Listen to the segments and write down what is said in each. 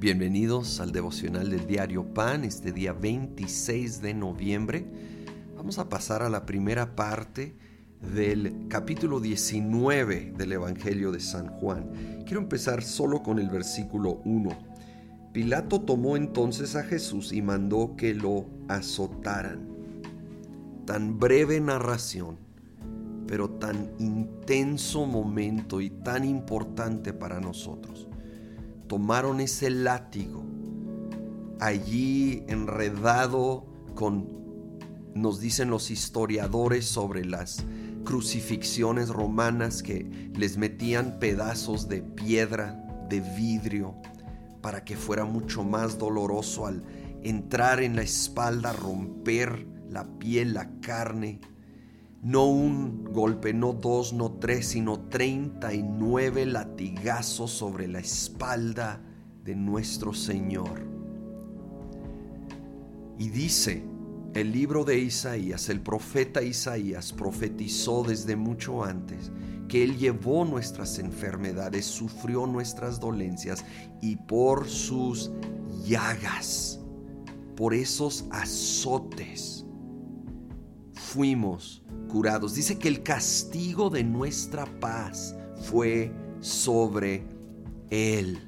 Bienvenidos al devocional del diario Pan, este día 26 de noviembre. Vamos a pasar a la primera parte del capítulo 19 del Evangelio de San Juan. Quiero empezar solo con el versículo 1. Pilato tomó entonces a Jesús y mandó que lo azotaran. Tan breve narración, pero tan intenso momento y tan importante para nosotros tomaron ese látigo allí enredado con, nos dicen los historiadores sobre las crucifixiones romanas que les metían pedazos de piedra, de vidrio, para que fuera mucho más doloroso al entrar en la espalda, romper la piel, la carne no un golpe, no dos, no tres, sino treinta y nueve latigazos sobre la espalda de nuestro Señor. Y dice el libro de Isaías, el profeta Isaías profetizó desde mucho antes que Él llevó nuestras enfermedades, sufrió nuestras dolencias y por sus llagas, por esos azotes, fuimos curados. Dice que el castigo de nuestra paz fue sobre Él.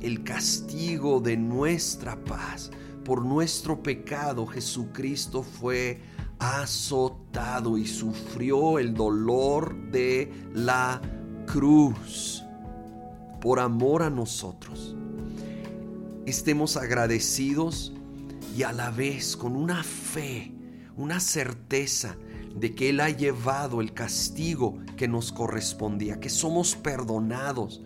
El castigo de nuestra paz por nuestro pecado Jesucristo fue azotado y sufrió el dolor de la cruz por amor a nosotros. Estemos agradecidos y a la vez con una fe, una certeza de que Él ha llevado el castigo que nos correspondía, que somos perdonados,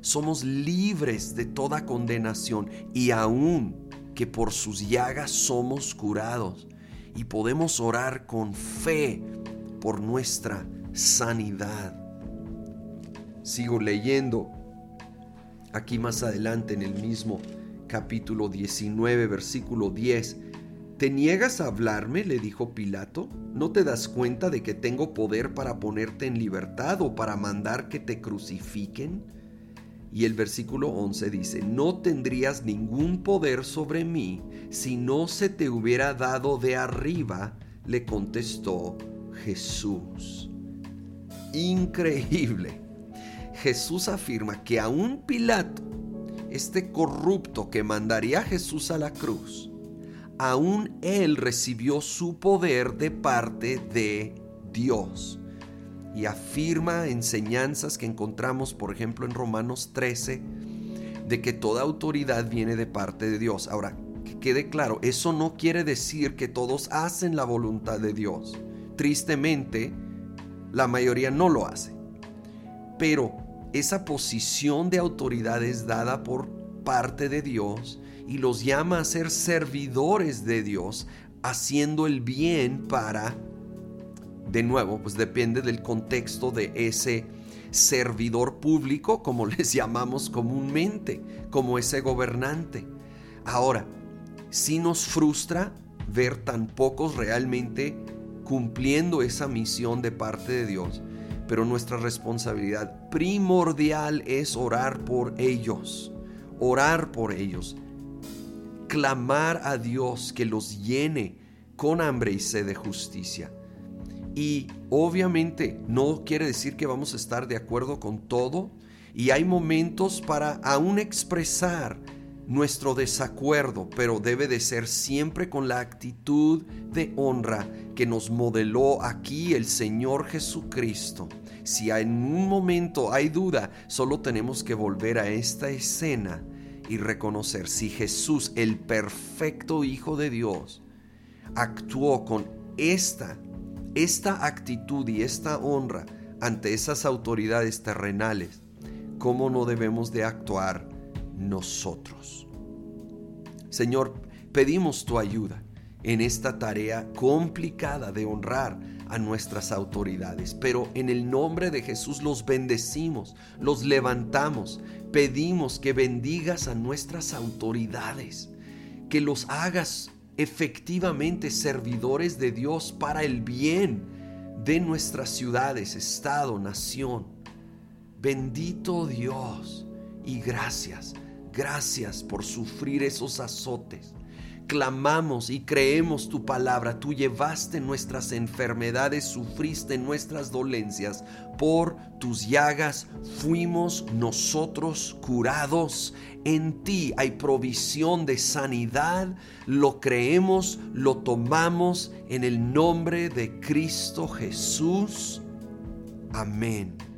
somos libres de toda condenación y aún que por sus llagas somos curados y podemos orar con fe por nuestra sanidad. Sigo leyendo aquí más adelante en el mismo capítulo 19, versículo 10 ¿Te niegas a hablarme? le dijo Pilato. ¿No te das cuenta de que tengo poder para ponerte en libertad o para mandar que te crucifiquen? Y el versículo 11 dice, no tendrías ningún poder sobre mí si no se te hubiera dado de arriba, le contestó Jesús. Increíble. Jesús afirma que aún Pilato, este corrupto que mandaría a Jesús a la cruz, aún él recibió su poder de parte de Dios. Y afirma enseñanzas que encontramos, por ejemplo, en Romanos 13, de que toda autoridad viene de parte de Dios. Ahora, que quede claro, eso no quiere decir que todos hacen la voluntad de Dios. Tristemente, la mayoría no lo hace. Pero esa posición de autoridad es dada por parte de Dios y los llama a ser servidores de Dios, haciendo el bien para, de nuevo, pues depende del contexto de ese servidor público, como les llamamos comúnmente, como ese gobernante. Ahora, si nos frustra ver tan pocos realmente cumpliendo esa misión de parte de Dios, pero nuestra responsabilidad primordial es orar por ellos, orar por ellos, clamar a Dios que los llene con hambre y sed de justicia. Y obviamente no quiere decir que vamos a estar de acuerdo con todo y hay momentos para aún expresar nuestro desacuerdo, pero debe de ser siempre con la actitud de honra que nos modeló aquí el Señor Jesucristo. Si en un momento hay duda, solo tenemos que volver a esta escena y reconocer si Jesús, el perfecto Hijo de Dios, actuó con esta, esta actitud y esta honra ante esas autoridades terrenales, ¿cómo no debemos de actuar nosotros? Señor, pedimos tu ayuda en esta tarea complicada de honrar a nuestras autoridades. Pero en el nombre de Jesús los bendecimos, los levantamos, pedimos que bendigas a nuestras autoridades, que los hagas efectivamente servidores de Dios para el bien de nuestras ciudades, estado, nación. Bendito Dios y gracias. gracias por sufrir esos azotes clamamos y creemos tu palabra. Tú llevaste nuestras enfermedades, sufriste nuestras dolencias. Por tus llagas fuimos nosotros curados. En ti hay provisión de sanidad. Lo creemos, lo tomamos en el nombre de Cristo Jesús. Amén.